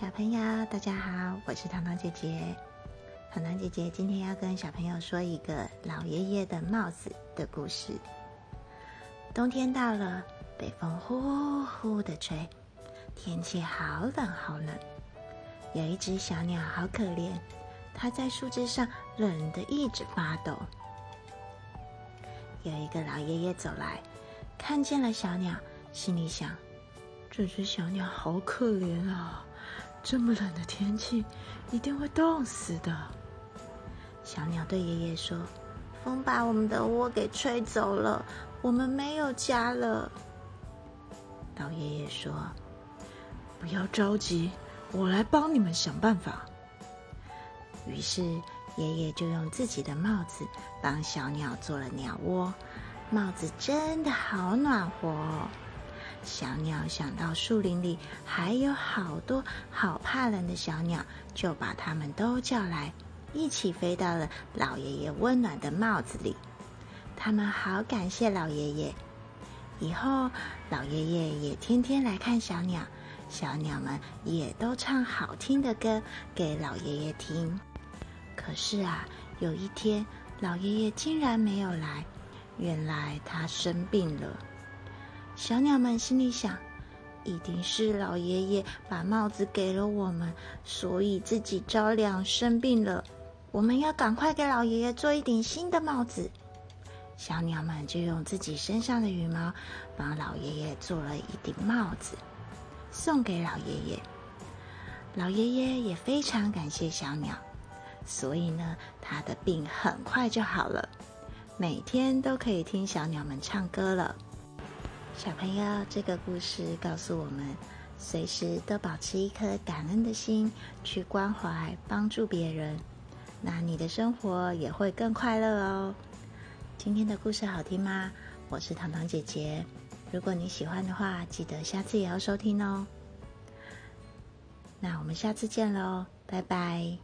小朋友，大家好，我是糖糖姐姐。糖糖姐姐今天要跟小朋友说一个老爷爷的帽子的故事。冬天到了，北风呼呼的吹，天气好冷好冷。有一只小鸟好可怜，它在树枝上冷得一直发抖。有一个老爷爷走来，看见了小鸟，心里想：这只小鸟好可怜啊！这么冷的天气，一定会冻死的。小鸟对爷爷说：“风把我们的窝给吹走了，我们没有家了。”老爷爷说：“不要着急，我来帮你们想办法。”于是爷爷就用自己的帽子帮小鸟做了鸟窝，帽子真的好暖和哦。小鸟想到树林里还有好多好怕冷的小鸟，就把它们都叫来，一起飞到了老爷爷温暖的帽子里。他们好感谢老爷爷，以后老爷爷也天天来看小鸟，小鸟们也都唱好听的歌给老爷爷听。可是啊，有一天老爷爷竟然没有来，原来他生病了。小鸟们心里想：一定是老爷爷把帽子给了我们，所以自己着凉生病了。我们要赶快给老爷爷做一顶新的帽子。小鸟们就用自己身上的羽毛帮老爷爷做了一顶帽子，送给老爷爷。老爷爷也非常感谢小鸟，所以呢，他的病很快就好了，每天都可以听小鸟们唱歌了。小朋友，这个故事告诉我们，随时都保持一颗感恩的心，去关怀、帮助别人，那你的生活也会更快乐哦。今天的故事好听吗？我是糖糖姐姐。如果你喜欢的话，记得下次也要收听哦。那我们下次见喽，拜拜。